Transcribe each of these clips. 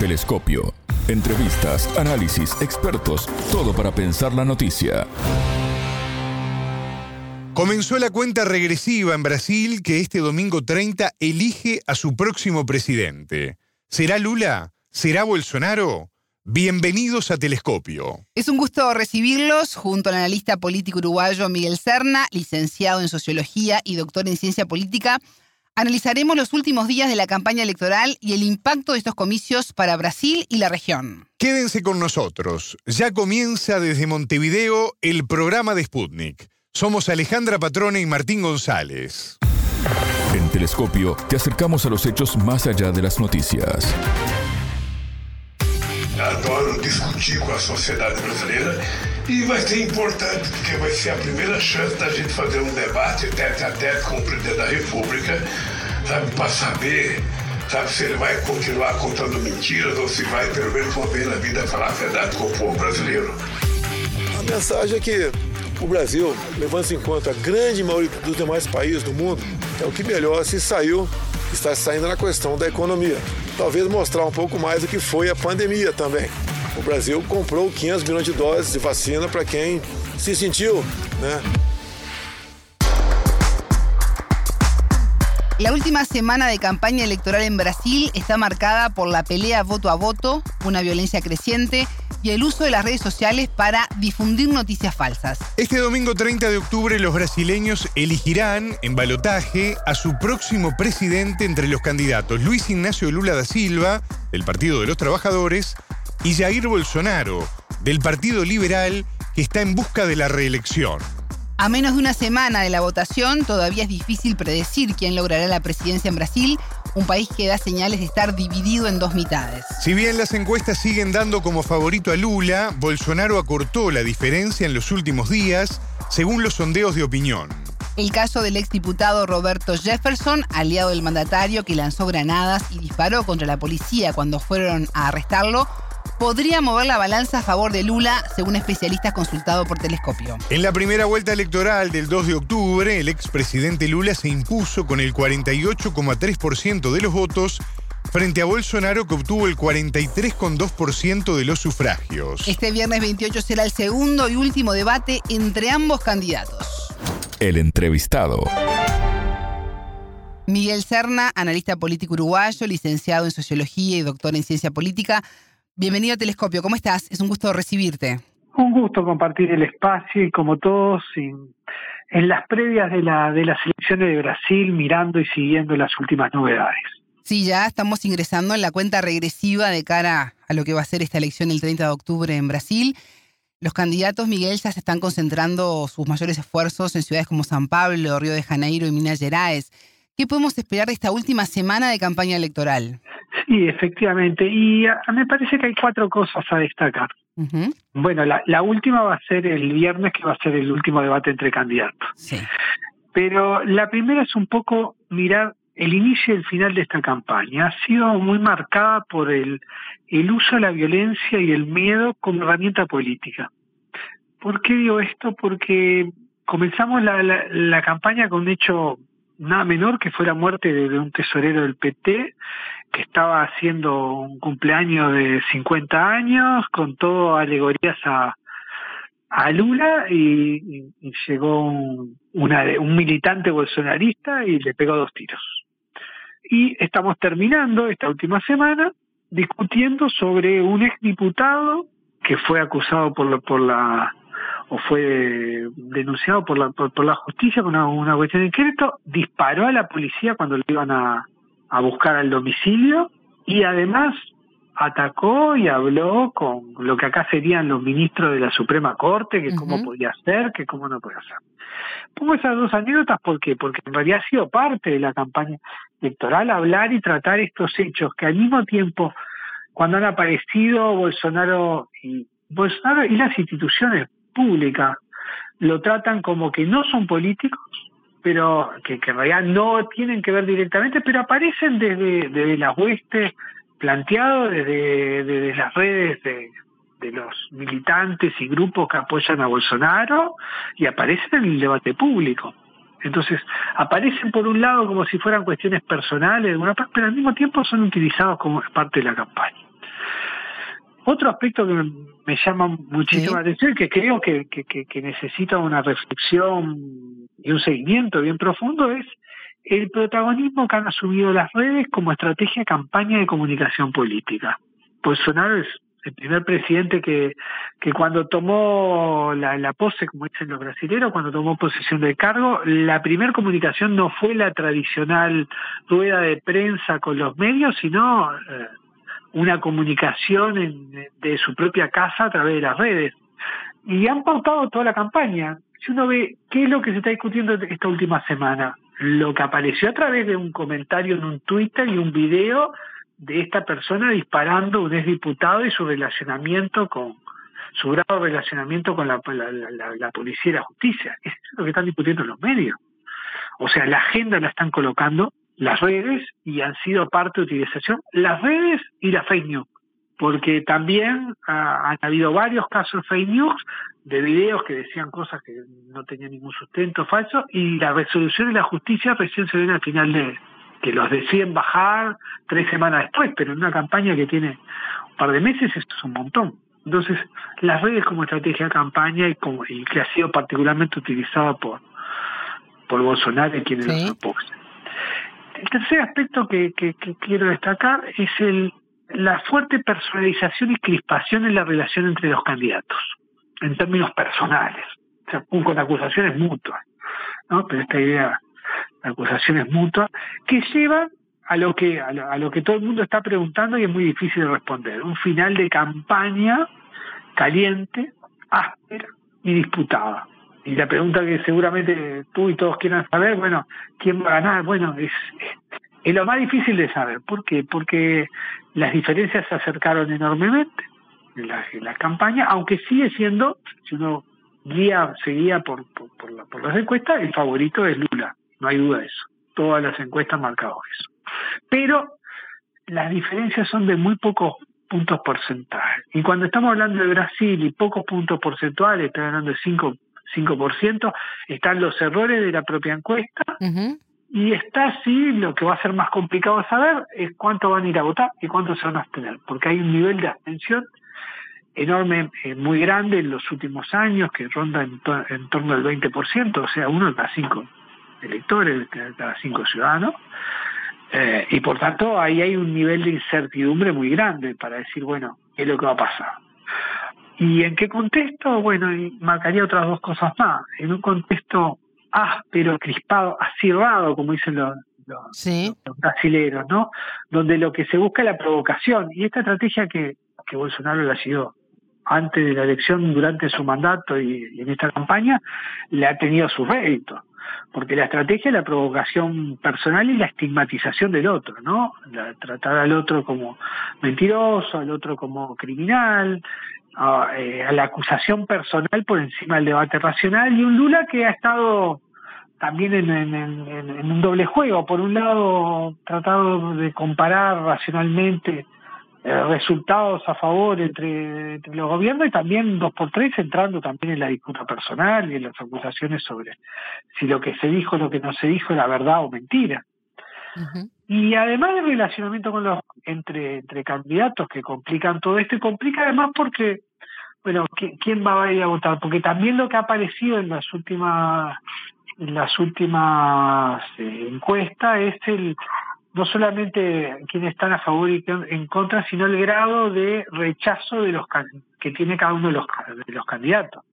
Telescopio. Entrevistas, análisis, expertos, todo para pensar la noticia. Comenzó la cuenta regresiva en Brasil que este domingo 30 elige a su próximo presidente. ¿Será Lula? ¿Será Bolsonaro? Bienvenidos a Telescopio. Es un gusto recibirlos junto al analista político uruguayo Miguel Serna, licenciado en Sociología y doctor en Ciencia Política. Analizaremos los últimos días de la campaña electoral y el impacto de estos comicios para Brasil y la región. Quédense con nosotros. Ya comienza desde Montevideo el programa de Sputnik. Somos Alejandra Patrone y Martín González. En Telescopio te acercamos a los hechos más allá de las noticias. Discutir com a sociedade brasileira e vai ser importante porque vai ser a primeira chance da gente fazer um debate tete a tete com o presidente da República, sabe, para saber, sabe, se ele vai continuar contando mentiras ou se vai, pelo menos uma vez na vida, falar a verdade com o povo brasileiro. A mensagem é que o Brasil, levando-se em conta a grande maioria dos demais países do mundo, é o que melhor se saiu, está saindo na questão da economia. Talvez mostrar um pouco mais do que foi a pandemia também. O Brasil comprou 500 milhões de doses de vacina para quem se sentiu, né? La última semana de campaña electoral en Brasil está marcada por la pelea voto a voto, una violencia creciente y el uso de las redes sociales para difundir noticias falsas. Este domingo 30 de octubre los brasileños elegirán en balotaje a su próximo presidente entre los candidatos Luis Ignacio Lula da Silva, del Partido de los Trabajadores, y Jair Bolsonaro, del Partido Liberal, que está en busca de la reelección. A menos de una semana de la votación, todavía es difícil predecir quién logrará la presidencia en Brasil, un país que da señales de estar dividido en dos mitades. Si bien las encuestas siguen dando como favorito a Lula, Bolsonaro acortó la diferencia en los últimos días, según los sondeos de opinión. El caso del exdiputado Roberto Jefferson, aliado del mandatario que lanzó granadas y disparó contra la policía cuando fueron a arrestarlo, podría mover la balanza a favor de Lula, según especialistas consultados por telescopio. En la primera vuelta electoral del 2 de octubre, el expresidente Lula se impuso con el 48,3% de los votos frente a Bolsonaro que obtuvo el 43,2% de los sufragios. Este viernes 28 será el segundo y último debate entre ambos candidatos. El entrevistado. Miguel Serna, analista político uruguayo, licenciado en Sociología y doctor en Ciencia Política. Bienvenido a Telescopio, ¿cómo estás? Es un gusto recibirte. Un gusto compartir el espacio y como todos en, en las previas de, la, de las elecciones de Brasil, mirando y siguiendo las últimas novedades. Sí, ya estamos ingresando en la cuenta regresiva de cara a lo que va a ser esta elección el 30 de octubre en Brasil. Los candidatos, Miguel, ya se están concentrando sus mayores esfuerzos en ciudades como San Pablo, Río de Janeiro y Minas Gerais. ¿Qué podemos esperar de esta última semana de campaña electoral? Sí, efectivamente. Y a, me parece que hay cuatro cosas a destacar. Bueno, la, la última va a ser el viernes, que va a ser el último debate entre candidatos. Sí. Pero la primera es un poco mirar el inicio y el final de esta campaña. Ha sido muy marcada por el, el uso de la violencia y el miedo como herramienta política. ¿Por qué digo esto? Porque comenzamos la, la, la campaña con un hecho nada menor que fue la muerte de, un tesorero del PT que estaba haciendo un cumpleaños de 50 años con todo alegorías a, Lula y, llegó un, una, un militante bolsonarista y le pegó dos tiros. Y estamos terminando esta última semana discutiendo sobre un exdiputado que fue acusado por por la o fue denunciado por la por, por la justicia con una, una cuestión de inquérito, disparó a la policía cuando le iban a, a buscar al domicilio y además atacó y habló con lo que acá serían los ministros de la Suprema Corte, que cómo podía ser, que cómo no podía ser. Pongo esas dos anécdotas ¿por qué? porque en realidad ha sido parte de la campaña electoral hablar y tratar estos hechos que al mismo tiempo cuando han aparecido Bolsonaro y Bolsonaro y las instituciones públicas lo tratan como que no son políticos, pero que, que en realidad no tienen que ver directamente, pero aparecen desde, desde las huestes planteados, desde, desde las redes de, de los militantes y grupos que apoyan a Bolsonaro y aparecen en el debate público. Entonces, aparecen por un lado como si fueran cuestiones personales, pero al mismo tiempo son utilizados como parte de la campaña. Otro aspecto que me llama muchísimo la atención y que creo que, que, necesita una reflexión y un seguimiento bien profundo es el protagonismo que han asumido las redes como estrategia campaña de comunicación política. Bolsonaro es el primer presidente que, que cuando tomó la, la pose, como dicen los brasileños, cuando tomó posesión del cargo, la primera comunicación no fue la tradicional rueda de prensa con los medios, sino eh, una comunicación de su propia casa a través de las redes. Y han pautado toda la campaña. Si uno ve qué es lo que se está discutiendo esta última semana, lo que apareció a través de un comentario en un Twitter y un video de esta persona disparando un exdiputado y su relacionamiento con su grado de relacionamiento con la, la, policía y la justicia. Eso es lo que están discutiendo los medios. O sea, la agenda la están colocando las redes y han sido parte de utilización las redes y la fake news, porque también han habido varios casos de fake news de videos que decían cosas que no tenían ningún sustento falso y la resolución de la justicia recién se ven al final de que los deciden bajar tres semanas después, pero en una campaña que tiene un par de meses esto es un montón. Entonces, las redes como estrategia de campaña y, como, y que ha sido particularmente utilizada por, por Bolsonaro y quienes lo proponen. El tercer aspecto que, que, quiero destacar es el, la fuerte personalización y crispación en la relación entre los candidatos, en términos personales, o sea, con acusaciones mutuas, ¿no? Pero esta idea de acusaciones mutuas que llevan a lo que a lo, a lo que todo el mundo está preguntando y es muy difícil de responder, un final de campaña caliente, áspera y disputada. Y la pregunta que seguramente tú y todos quieran saber, bueno, ¿quién va a ganar? Bueno, es, es lo más difícil de saber. ¿Por qué? Porque las diferencias se acercaron enormemente en la, en la campaña, aunque sigue siendo, si uno guía, seguía por, por, por, las encuestas, el favorito es Lula, no hay duda de eso. Todas las encuestas marcaron eso. Pero las diferencias son de muy pocos puntos porcentuales. Y cuando estamos hablando de Brasil y pocos puntos porcentuales, estamos hablando de 5 5%, están los errores de la propia encuesta, y está así, lo que va a ser más complicado saber es cuánto van a ir a votar y cuánto se van a abstener, porque hay un nivel de abstención enorme, eh, muy grande en los últimos años, que ronda en, torno al 20%, o sea, uno de cada cinco electores, de cada cinco ciudadanos, eh, y por tanto ahí hay un nivel de incertidumbre muy grande para decir, bueno, ¿qué es lo que va a pasar? ¿Y en qué contexto? Bueno, y marcaría otras dos cosas más. En un contexto áspero, crispado, acirrado, como dicen los, brasileños, ¿no? Donde lo que se busca es la provocación. Y esta estrategia que, que Bolsonaro la siguió antes de la elección, durante su mandato y, en esta campaña, le ha tenido su rédito. Porque la estrategia es la provocación personal y la estigmatización del otro, ¿no? tratar al otro como mentiroso, al otro como criminal, eh, a, la acusación personal por encima del debate racional y un Lula que ha estado también en, en, un doble juego. Por un lado, tratado de comparar racionalmente eh, resultados a favor entre, los gobiernos y también dos por tres entrando también en la disputa personal y en las acusaciones sobre si lo que se dijo, lo que no se dijo era verdad o mentira. Y además del relacionamiento con los entre, entre candidatos que complican todo esto, y complica además porque, bueno, ¿quién va a ir a votar? Porque también lo que ha aparecido en las últimas en las últimas eh, encuestas es el no solamente quienes están a favor y en contra, sino el grado de rechazo de los que tiene cada uno de los, de los candidatos.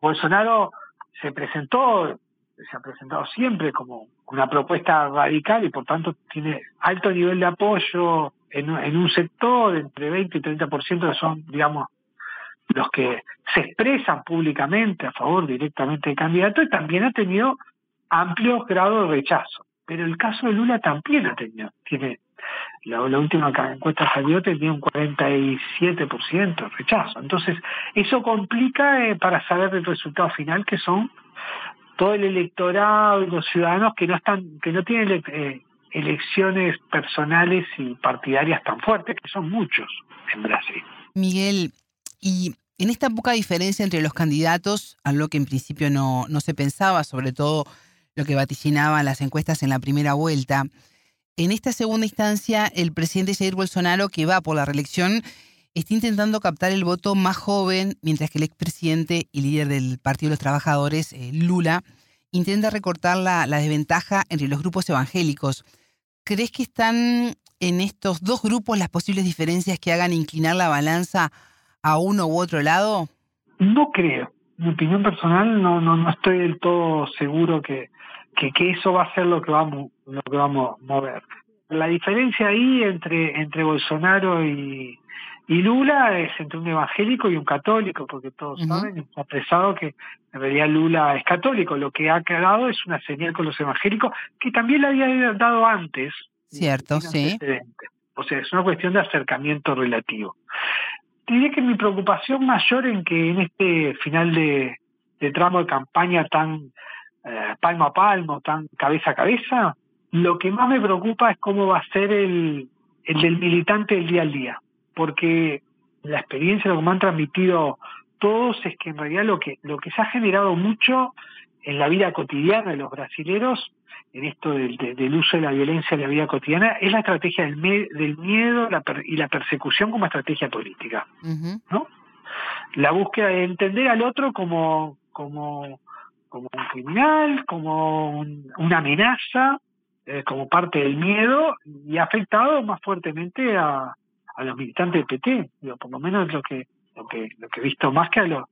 Bolsonaro se presentó se ha presentado siempre como una propuesta radical y por tanto tiene alto nivel de apoyo en, en un sector, entre 20 y 30% son, digamos, los que se expresan públicamente a favor directamente del candidato y también ha tenido amplios grados de rechazo. Pero el caso de Lula también ha tenido, tiene, la, última encuesta salió tenía un 47% de rechazo. Entonces, eso complica eh, para saber el resultado final que son todo el electorado y los ciudadanos que no están, que no tienen eh, elecciones personales y partidarias tan fuertes, que son muchos en Brasil. Miguel, y en esta poca diferencia entre los candidatos, algo que en principio no, no se pensaba, sobre todo lo que vaticinaban las encuestas en la primera vuelta, en esta segunda instancia, el presidente Jair Bolsonaro, que va por la reelección, está intentando captar el voto más joven, mientras que el expresidente y líder del Partido de los Trabajadores, eh, Lula, intenta recortar la, desventaja entre los grupos evangélicos. ¿Crees que están en estos dos grupos las posibles diferencias que hagan inclinar la balanza a uno u otro lado? No creo. Mi opinión personal no, no, no estoy del todo seguro que, que, que eso va a ser lo que vamos, lo que vamos a mover. La diferencia ahí entre, entre Bolsonaro y, y Lula es entre un evangélico y un católico, porque todos saben, está expresado que en realidad Lula es católico. Lo que ha quedado es una señal con los evangélicos que también le había dado antes. Cierto, sí. O sea, es una cuestión de acercamiento relativo. Diría que mi preocupación mayor en que en este final de, de tramo de campaña tan eh, palmo a palmo, tan cabeza a cabeza, lo que más me preocupa es cómo va a ser el, el del militante del día al día, porque la experiencia, lo que me han transmitido todos es que en realidad lo que, lo que se ha generado mucho en la vida cotidiana de los brasileros, en esto del, del uso de la violencia en la vida cotidiana, es la estrategia del, del miedo la y la persecución como estrategia política, ¿no? La búsqueda de entender al otro como, como como un criminal, como una amenaza, eh, como parte del miedo y ha afectado más fuertemente a, los militantes del PT, digo, por lo menos lo que lo que lo que he visto más que a los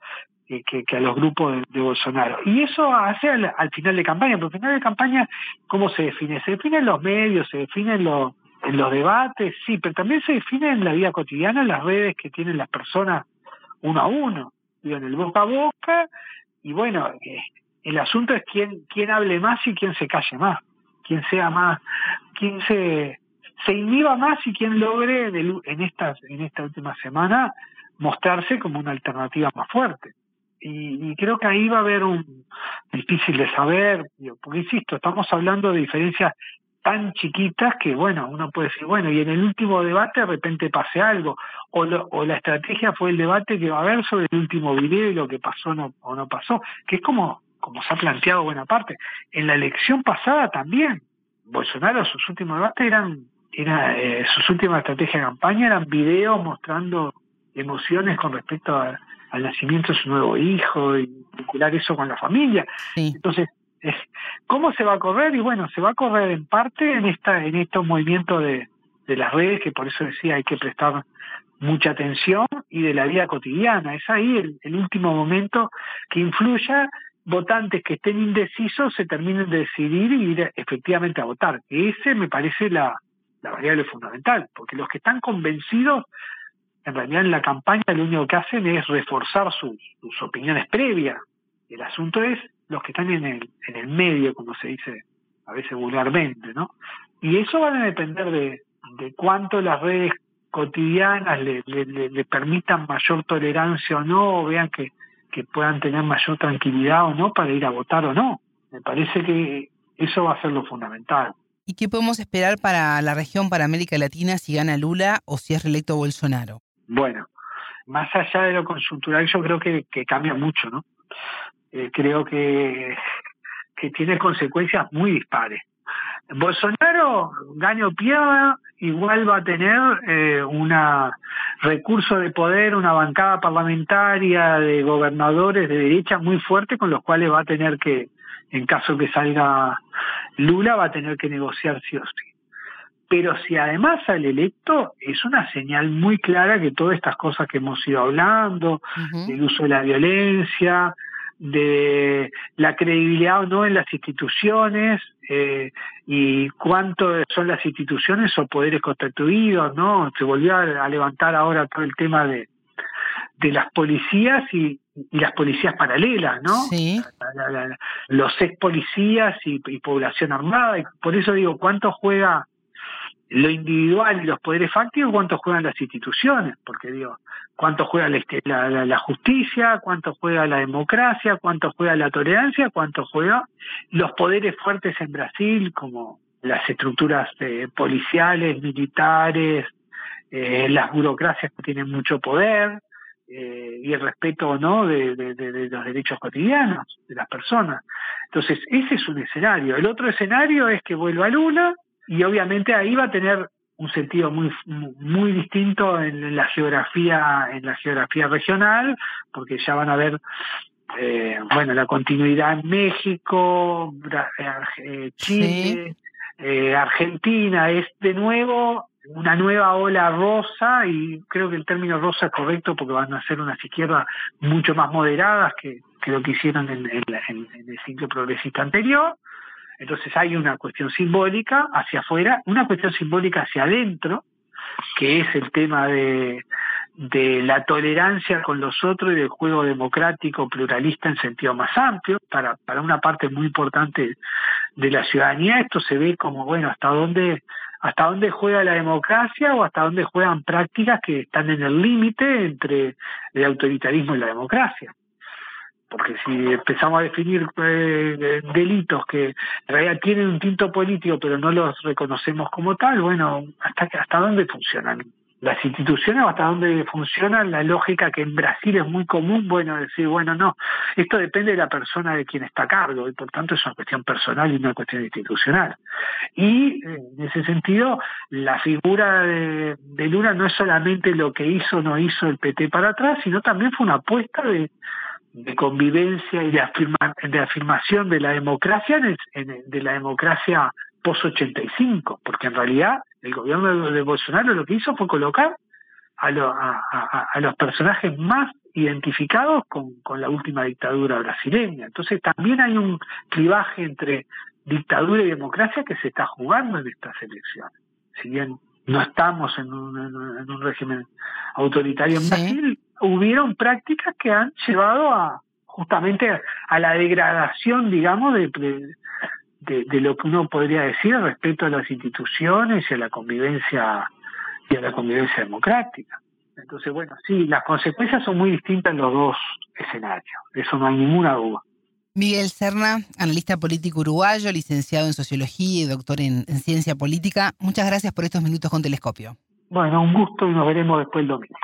que, que, a los grupos de, Bolsonaro. Y eso hace al, final de campaña, pero al final de campaña, ¿cómo se define? Se define en los medios, se define en los, en los debates, sí, pero también se define en la vida cotidiana, en las redes que tienen las personas uno a uno, digo, en el boca a boca, y bueno, eh, el asunto es quién, quién hable más y quién se calle más, quién sea más, quién se, se inhiba más y quién logre en, en, esta, en esta última semana mostrarse como una alternativa más fuerte. Y, y, creo que ahí va a haber un difícil de saber, porque insisto, estamos hablando de diferencias tan chiquitas que, bueno, uno puede decir, bueno, y en el último debate de repente pase algo, o, o la estrategia fue el debate que va a haber sobre el último video y lo que pasó no, o no pasó, que es como como se ha planteado buena parte. En la elección pasada también, Bolsonaro, sus últimos debates eran, era, eh, sus últimas estrategias de campaña eran videos mostrando emociones con respecto al nacimiento de su nuevo hijo y vincular eso con la familia. Entonces, ¿cómo se va a correr? Y bueno, se va a correr en parte en esta en estos movimientos de, de las redes, que por eso decía hay que prestar mucha atención, y de la vida cotidiana. Es ahí el, el último momento que influya votantes que estén indecisos se terminen de decidir y ir efectivamente a votar. Ese me parece la, variable fundamental, porque los que están convencidos, en realidad en la campaña lo único que hacen es reforzar sus, opiniones previas. El asunto es los que están en el, en el medio, como se dice a veces vulgarmente, ¿no? Y eso va a depender de, cuánto las redes cotidianas le, permitan mayor tolerancia o no, vean que que puedan tener mayor tranquilidad o no para ir a votar o no. Me parece que eso va a ser lo fundamental. ¿Y qué podemos esperar para la región, para América Latina, si gana Lula o si es reelecto Bolsonaro? Bueno, más allá de lo conjuntural, yo creo que, que cambia mucho, ¿no? Eh, creo que, que tiene consecuencias muy dispares. Bolsonaro, gane o pierda, igual va a tener eh, un recurso de poder, una bancada parlamentaria de gobernadores de derecha muy fuerte con los cuales va a tener que, en caso que salga Lula, va a tener que negociar sí o sí. Pero si además sale electo, es una señal muy clara que todas estas cosas que hemos ido hablando, el uso de la violencia, de la credibilidad o no en las instituciones eh, y cuánto son las instituciones o poderes constituidos, ¿no? Se volvió a, levantar ahora todo el tema de, de las policías y, y las policías paralelas, ¿no? Sí. los ex policías y, y población armada. Y por eso digo, ¿cuánto juega lo individual y los poderes fácticos, cuánto juegan las instituciones, porque digo, cuánto juega la, la, justicia, cuánto juega la democracia, cuánto juega la tolerancia, cuánto juega los poderes fuertes en Brasil, como las estructuras eh, policiales, militares, eh, las burocracias que tienen mucho poder, eh, y el respeto o no de, de, los derechos cotidianos de las personas. Entonces, ese es un escenario. El otro escenario es que vuelva Lula y obviamente ahí va a tener un sentido muy muy distinto en la geografía en la geografía regional porque ya van a ver eh, bueno la continuidad en México eh, Chile eh, Argentina. Es de nuevo una nueva ola rosa y creo que el término rosa es correcto porque van a ser unas izquierdas mucho más moderadas que, que lo que hicieron en, en, en el ciclo progresista anterior entonces hay una cuestión simbólica hacia afuera, una cuestión simbólica hacia adentro, que es el tema de, de la tolerancia con los otros y del juego democrático pluralista en sentido más amplio. Para, para una parte muy importante de la ciudadanía esto se ve como bueno hasta dónde hasta dónde juega la democracia o hasta dónde juegan prácticas que están en el límite entre el autoritarismo y la democracia porque si empezamos a definir eh, delitos que en realidad tienen un tinto político pero no los reconocemos como tal, bueno, ¿hasta, hasta dónde funcionan las instituciones o hasta dónde funciona la lógica que en Brasil es muy común, bueno, decir, bueno, no, esto depende de la persona de quien está a cargo y por tanto es una cuestión personal y una cuestión institucional. Y en ese sentido, la figura de, de Lula no es solamente lo que hizo o no hizo el PT para atrás, sino también fue una apuesta de, de convivencia y de, de afirmación de la democracia, de la democracia post-85, porque en realidad el gobierno de, Bolsonaro lo que hizo fue colocar a, a, los personajes más identificados con, con la última dictadura brasileña. Entonces también hay un clivaje entre dictadura y democracia que se está jugando en estas elecciones. Si bien no estamos en un, en un régimen autoritario en Brasil, hubieron prácticas que han llevado a justamente a, la degradación, digamos, de, de, de, lo que uno podría decir respecto a las instituciones y a la convivencia y a la convivencia democrática. Entonces, bueno, sí, las consecuencias son muy distintas en los dos escenarios, eso no hay ninguna duda. Miguel Serna, analista político uruguayo, licenciado en Sociología y doctor en, en Ciencia Política, muchas gracias por estos minutos con Telescopio. Bueno, un gusto y nos veremos después el domingo.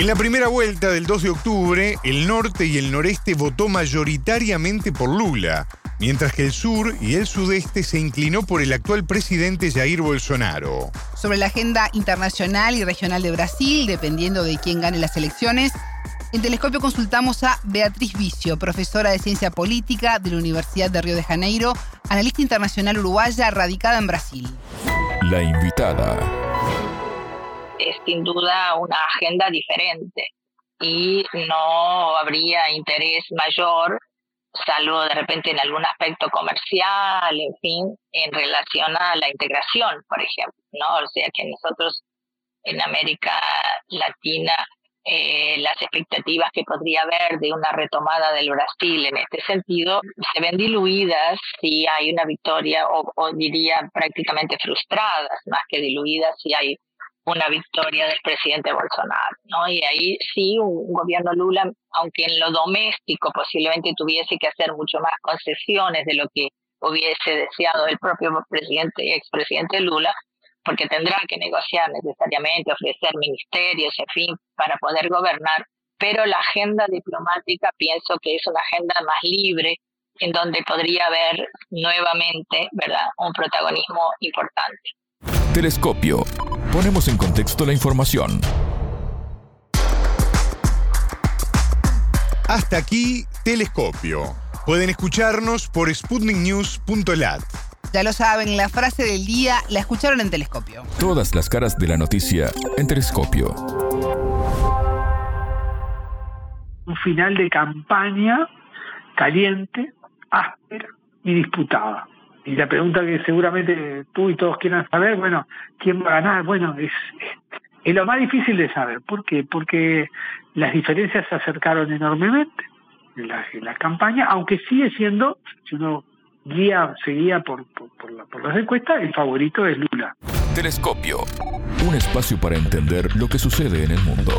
En la primera vuelta del 2 de octubre, el norte y el noreste votó mayoritariamente por Lula, mientras que el sur y el sudeste se inclinó por el actual presidente Jair Bolsonaro. Sobre la agenda internacional y regional de Brasil, dependiendo de quién gane las elecciones, en Telescopio consultamos a Beatriz Vicio, profesora de Ciencia Política de la Universidad de Río de Janeiro, analista internacional uruguaya radicada en Brasil. La invitada es sin duda una agenda diferente y no habría interés mayor, salvo de repente en algún aspecto comercial, en fin, en relación a la integración, por ejemplo, ¿no? O sea que nosotros en América Latina eh, las expectativas que podría haber de una retomada del Brasil en este sentido se ven diluidas si hay una victoria o, o diría prácticamente frustradas más que diluidas si hay una victoria del presidente Bolsonaro, ¿no? Y ahí sí, un gobierno Lula, aunque en lo doméstico posiblemente tuviese que hacer mucho más concesiones de lo que hubiese deseado el propio presidente y expresidente Lula, porque tendrá que negociar necesariamente, ofrecer ministerios, en fin, para poder gobernar, pero la agenda diplomática pienso que es una agenda más libre, en donde podría haber nuevamente, ¿verdad?, un protagonismo importante. Telescopio. Ponemos en contexto la información. Hasta aquí, Telescopio. Pueden escucharnos por sputniknews.lat. Ya lo saben, la frase del día la escucharon en Telescopio. Todas las caras de la noticia en Telescopio. Un final de campaña caliente, áspera y disputada. Y la pregunta que seguramente tú y todos quieran saber, bueno, ¿quién va a ganar? Bueno, es, es lo más difícil de saber. ¿Por qué? Porque las diferencias se acercaron enormemente en la, en la campaña, aunque sigue siendo, si uno guía, se guía por, por, por, la, por las encuestas, el favorito es Lula. Telescopio. Un espacio para entender lo que sucede en el mundo.